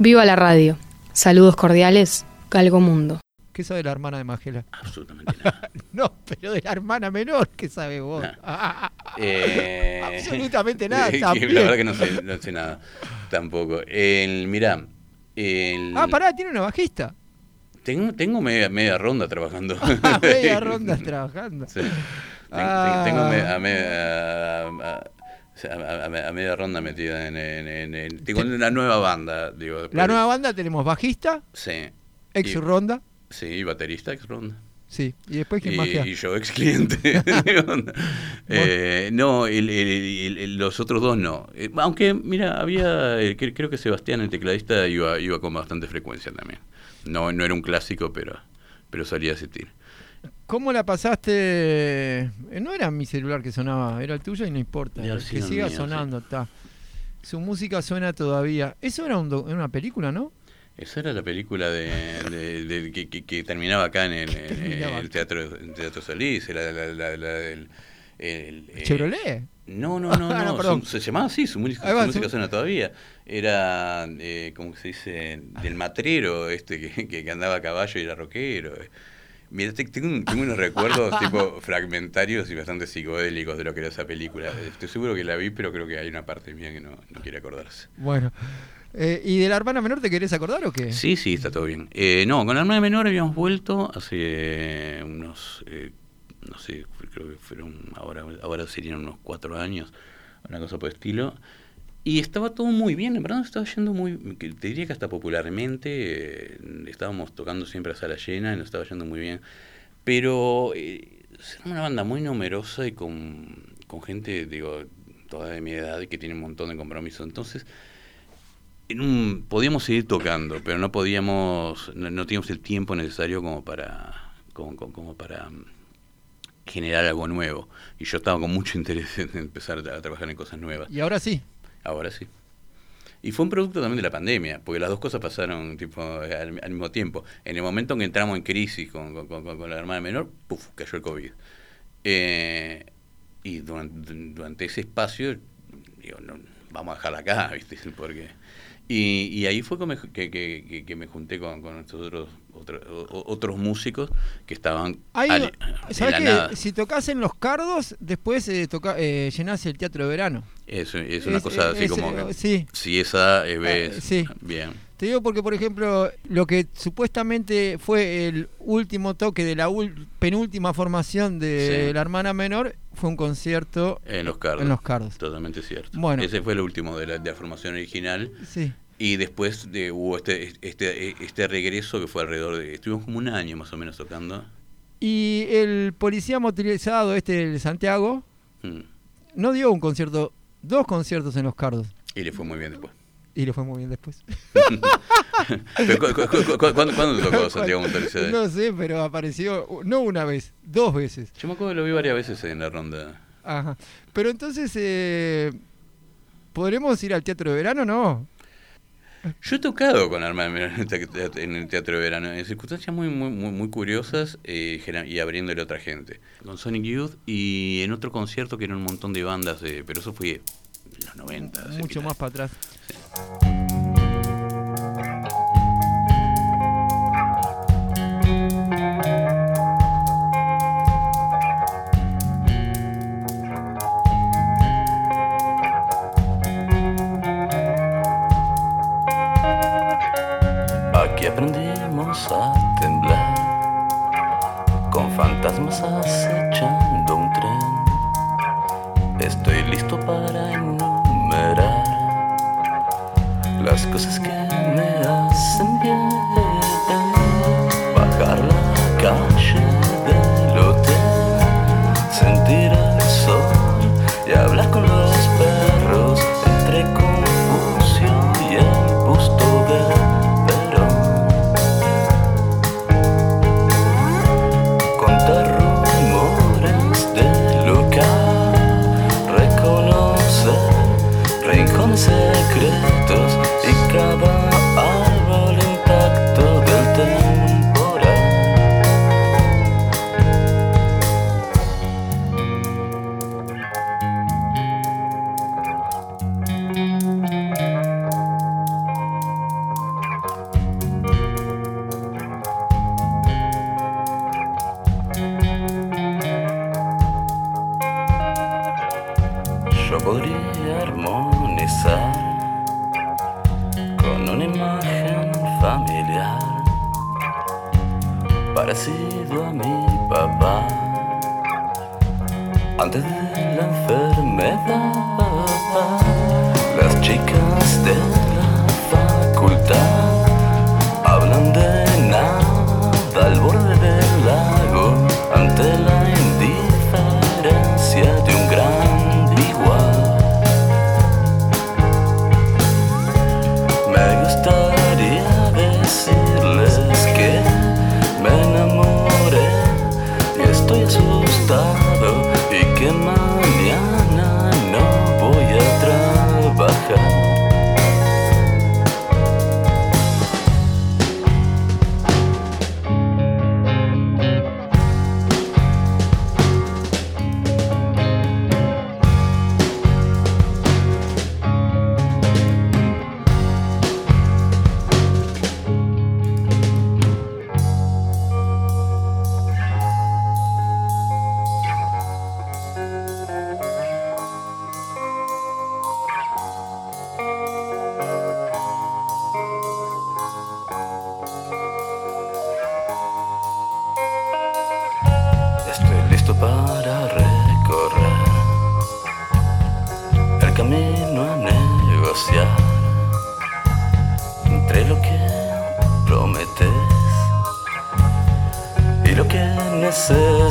Viva la radio. Saludos cordiales, Galgo Mundo. ¿Qué sabe la hermana de Magela? Absolutamente nada. no, pero de la hermana menor, ¿qué sabe vos? Ah. Eh, Absolutamente nada, la verdad que no sé, no sé nada, tampoco. El, mirá, el- Ah, pará, tiene una bajista. tengo, tengo media, media ronda trabajando. Media ronda trabajando. Sí. Ten- Ah. Tengo me- a, me- a- a- o sea, a- a- a media ronda metida en, en, en- en- una nueva banda, digo. La nueva banda tenemos bajista, Sí. ex Y- ronda, Sí, y baterista, ex ronda. sí. Y después quién más y yo ex cliente. Eh, no, el- el- el- el- los otros dos no. Eh, aunque, mira, había, eh, cre- creo que Sebastián, el tecladista, iba, iba con bastante frecuencia también. No, no era un clásico, pero, pero salía a asistir. ¿Cómo la pasaste? Eh, No era mi celular que sonaba, era el tuyo y no importa. Que siga mío, sonando, está. Su música suena todavía. Eso era un do- era una película, ¿no? Esa era la película de, de- de- que, que- que terminaba acá en el, en terminaba? el teatro, Teatro Solís. Era la, la- la- del- el- eh, Chevrolet. No, no, no, Ah, no, su- se llamaba así, su, música- va, su música su- suena todavía. Era, eh, ¿cómo se dice? Del matrero este que, que- que andaba a caballo y era rockero. Mira, te- tengo, un- tengo unos recuerdos tipo fragmentarios y bastante psicodélicos de lo que era esa película. Estoy seguro que la vi, pero creo que hay una parte mía que no, no quiere acordarse. Bueno. Eh, ¿Y de la hermana menor te querés acordar o qué? Sí, sí, está todo bien. Eh, no, con la hermana menor habíamos vuelto hace eh, unos, eh, no sé, creo que fueron, ahora, ahora serían unos cuatro años, una cosa por el estilo. Y estaba todo muy bien, en verdad estaba yendo muy, te diría que hasta popularmente, eh, estábamos tocando siempre a sala llena y nos estaba yendo muy bien. Pero eh, era una banda muy numerosa y con, con gente, digo, toda de mi edad y que tiene un montón de compromiso. Entonces, en un, podíamos seguir tocando, pero no podíamos, no, no teníamos el tiempo necesario como para, como, como- como para mm, generar algo nuevo. Y yo estaba con mucho interés en empezar a trabajar en cosas nuevas. Y ahora sí. Ahora sí. Y fue un producto también de la pandemia, porque las dos cosas pasaron tipo al, al mismo tiempo. En el momento en que entramos en crisis con, la hermana menor, ¡puf! cayó el COVID. Eh, y durante, ese espacio, digo, no, vamos a dejarla acá, ¿viste? Porque, y, y ahí fue que me junté con, con estos otros, otro- otros músicos que estaban Hay, ¿Sabes nada. Si tocas en los cardos, después eh, toca, eh, llenás el teatro de verano. Es, es una Es- cosa así es- como... eh, sí. Si esa ves... Ah, sí. Bien. Te digo porque, por ejemplo, lo que supuestamente fue el último toque de la penúltima formación de Sí. la hermana menor fue un concierto En los cardos. en los cardos. Totalmente cierto. Bueno. Ese fue el último de la, de la formación original. Sí. Y después de, hubo este, este, este regreso que fue alrededor de... Estuvimos como un año más o menos tocando. Y el policía motorizado, este, el Santiago, Mm. no dio un concierto, dos conciertos en los cardos. Y le fue muy bien después. Y le fue muy bien después. Pero, cu- cu- cu- cu- ¿cuándo, tocó Santiago Motorizado? No sé, pero apareció, no una vez, dos veces. Yo me acuerdo que lo vi varias veces en la ronda. Ajá. Pero entonces, eh, ¿podremos ir al teatro de verano? No. Yo he tocado con Arma de Menor en el teatro- de Verano, en circunstancias muy muy muy, muy curiosas eh, y abriéndole a otra gente. Con Sonic Youth y en otro concierto que eran un montón de bandas, eh, pero eso fue en los 90. así Mucho más para atrás.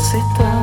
Necesitas. Las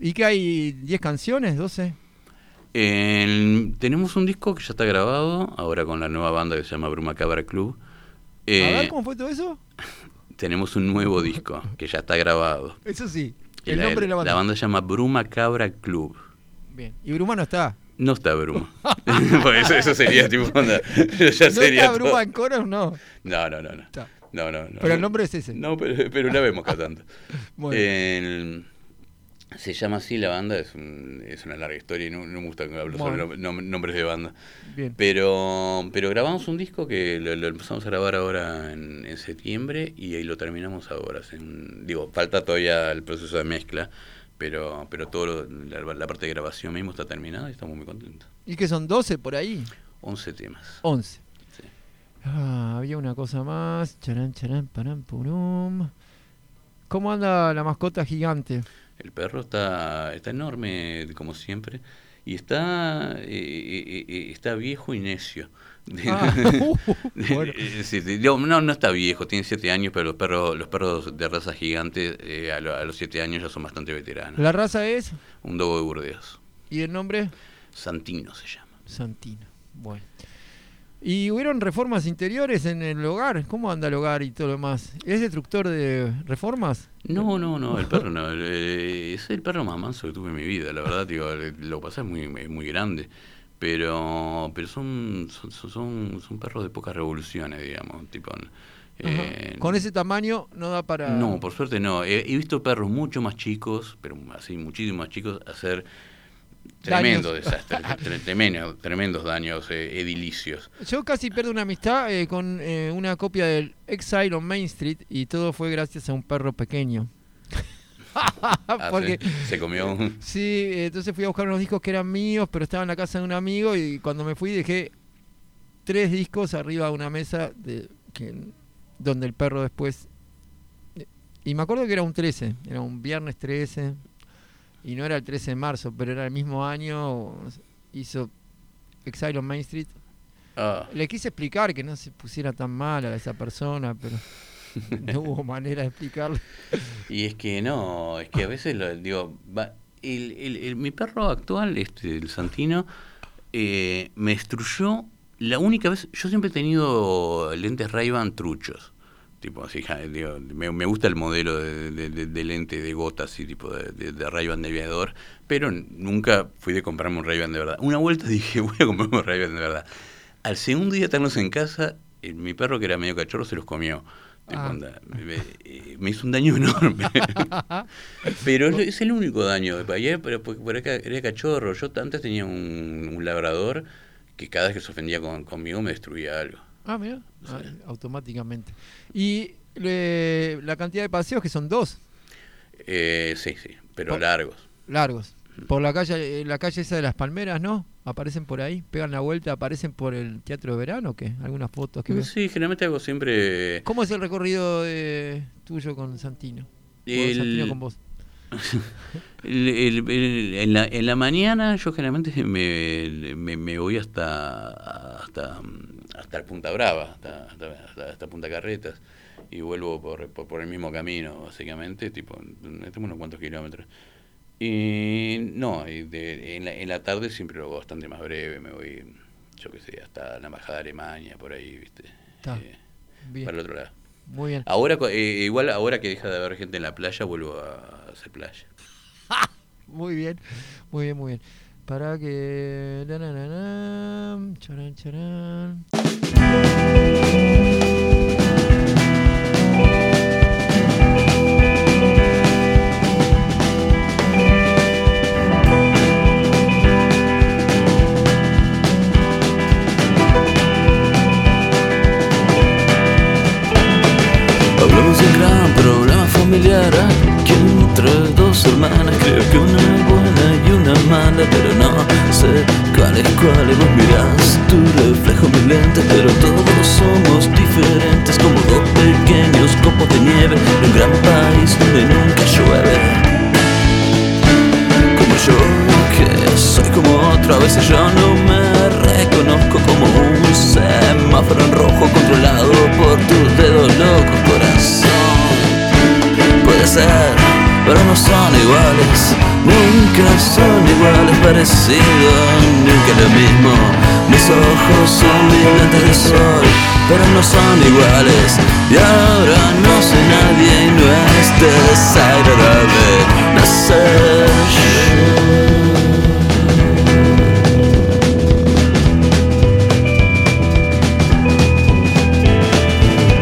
¿Y qué hay? ¿10 canciones? ¿12? El- tenemos un disco que ya está grabado, ahora con la nueva banda que se llama Bruma Cabra Club. A Eh, ver, ¿cómo fue todo eso? tenemos un nuevo disco que ya está grabado. Eso sí. El nombre de la banda. La banda se llama Bruma Cabra Club. Bien. Y Bruma no está. No está Bruma. Porque eso, eso sería tipo onda, ya ¿No sería está todo. Bruma en coros? No. No, no, no, no. No, no, no. Pero el nombre es ese. No, pero, pero la vemos cada tanto. Bueno. El- se llama así la banda, es, un- es una larga historia y no, no me gusta que hablo sobre Bueno. nom- nom- nombres de banda. Bien. Pero, pero grabamos un disco que lo, lo empezamos a grabar ahora en, en septiembre y ahí lo terminamos ahora. digo, falta todavía el proceso de mezcla, pero, pero todo lo- la, la parte de grabación mismo está terminada y estamos muy contentos. ¿Y qué son 12 por ahí? 11 temas. 11. Sí. Ah, había una cosa más. Charán, charán, parán, purum. ¿Cómo anda la mascota gigante? El perro está, está enorme, como siempre, y está, eh, eh, eh, está viejo y necio. Ah, uh, bueno. Eh, no, no está viejo, tiene siete años, pero los perros, los perros de raza gigante eh, a, lo- a los siete años ya son bastante veteranos. La raza es. Un dogo de Burdeos. ¿Y el nombre? Santino se llama. Santino. Bueno. ¿Y hubieron reformas interiores en el hogar? ¿Cómo anda el hogar y todo lo demás? ¿Es destructor de reformas? No, no, no, el perro no. eh, es el perro más manso que tuve en mi vida, la verdad, digo, lo que pasa es muy, muy grande. Pero, pero son, son, son, son perros de pocas revoluciones, digamos, tipo. eh. Con ese tamaño no da para... No, por suerte no. He, he visto perros mucho más chicos, pero así muchísimo más chicos, hacer tremendos Daños. desastres, tre- tremendo- tremendos daños eh, edilicios. Yo casi pierdo una amistad eh, con eh, una copia del Exile on Main Street y todo fue gracias a un perro pequeño. Ah, Porque ¿sí? se comió un... sí, entonces fui a buscar unos discos que eran míos, pero estaba en la casa de un amigo y cuando me fui dejé tres discos arriba de una mesa de, que, donde el perro después... Y me acuerdo que era un 13, era un viernes 13 y no era el 13 de marzo, pero era el mismo año, hizo Exile on Main Street Ah, le quise explicar que no se pusiera tan mal a esa persona, pero no hubo manera de explicarle. y es que no, es que a veces, lo, digo, va- el, el- el- mi perro actual, este, el Santino, eh, me destruyó la única vez, yo siempre he tenido lentes Ray-Ban truchos. Tipo así, digo, me, me gusta el modelo de, de- de- de lente de gota, así, tipo de, de, Ray-Ban de aviador, pero nunca fui de comprarme un Ray-Ban de verdad. Una vuelta dije, voy a comprarme un Ray-Ban de verdad. Al segundo día tenerlos en casa, mi perro, que era medio cachorro, se los comió. Ah. me, eh, me hizo un daño enorme. pero es, es el único daño. Ayer, pero por, por acá era cachorro. Yo antes tenía un, un labrador que cada vez que se ofendía con- conmigo me destruía algo. Ah, mira, Sí. automáticamente. Y le- la cantidad de paseos que son dos, Eh, sí, sí, pero largos. largos. Por la calle, eh, la calle esa de las palmeras, ¿no? Aparecen por ahí, pegan la vuelta, aparecen por el teatro de verano, ¿o ¿qué? Algunas fotos que veo. Sí, generalmente hago siempre... ¿Cómo es el recorrido de- tuyo con Santino? El- Santino con vos. El- el- el- en, la, en la mañana yo generalmente me, me, me voy hasta hasta hasta el Punta Brava, hasta, hasta, Punta Carretas y vuelvo por, por, por el mismo camino, básicamente, tipo, tengo unos cuantos kilómetros. Y no, y de- en, la, en la tarde siempre lo hago bastante más breve, me voy, yo qué sé, hasta la Embajada de Alemania, por ahí, ¿viste? Está. Eh, Bien, para el otro lado. muy bien. Ahora, eh, igual ahora que deja de haber gente en la playa, vuelvo a hacer playa. Muy bien, muy bien, muy bien. Para que. na, na, na, na, charán, pero no son iguales Nunca son iguales parecidos Nunca lo mismo. Mis ojos son mis lentes de sol Pero no son iguales. Y ahora no soy nadie Y no es desagradable Nacer.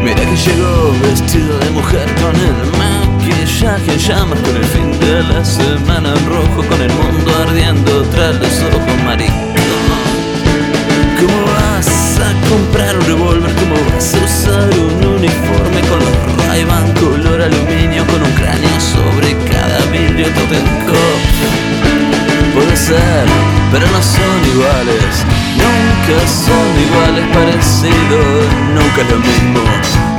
Mira que llegó vestido de mujer con el maquillaje en llamas Con el fin de la semana en rojo Con el mundo ardiendo tras los ojos maricón ¿Cómo vas a comprar un revólver? ¿Cómo vas a usar un uniforme con los Ray-Ban color aluminio Con un cráneo sobre cada vidrio Totenkopf Puede ser, pero no son iguales. Nunca son iguales parecidos Nunca lo mismo.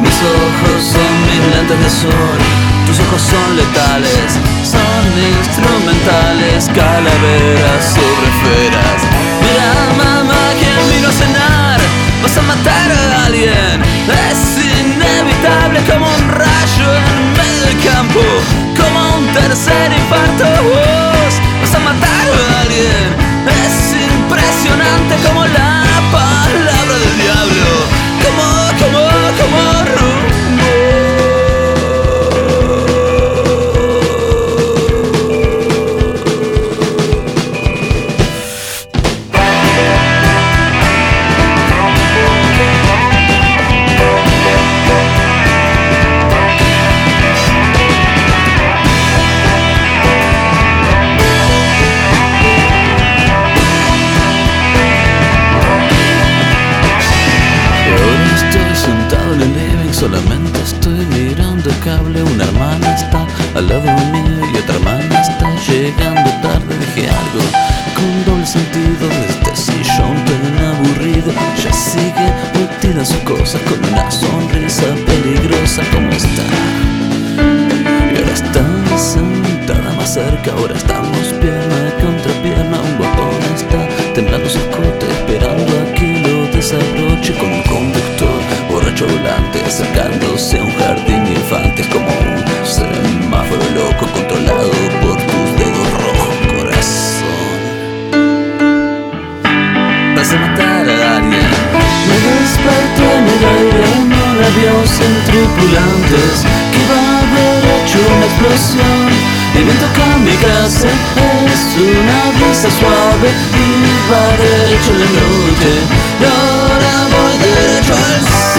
Mis ojos son mis lentes de sol Tus ojos son letales Son instrumentales Calaveras sobre esferas. Mira mamá que vino a cenar Vas a matar a alguien. Es inevitable como un rayo en medio del campo Como un tercer infarto algo con doble sentido este sillón tan aburrido. Ya sigue metida en sus cosas con una sonrisa peligrosa, ¿cómo está? Y ahora está sentada más cerca, ahora estamos pierna contra pierna, un botón está temblando su escote, esperando a que lo desabroche con un conductor borracho volante, acercándose a un jardín de infantes como un semáforo loco controlado A alguien. Me desperté en el aire un avión sin tripulantes que va a haber hecho una explosión. Y me toca mi casa, es una brisa suave y va derecho la noche. Ahora voy derecho al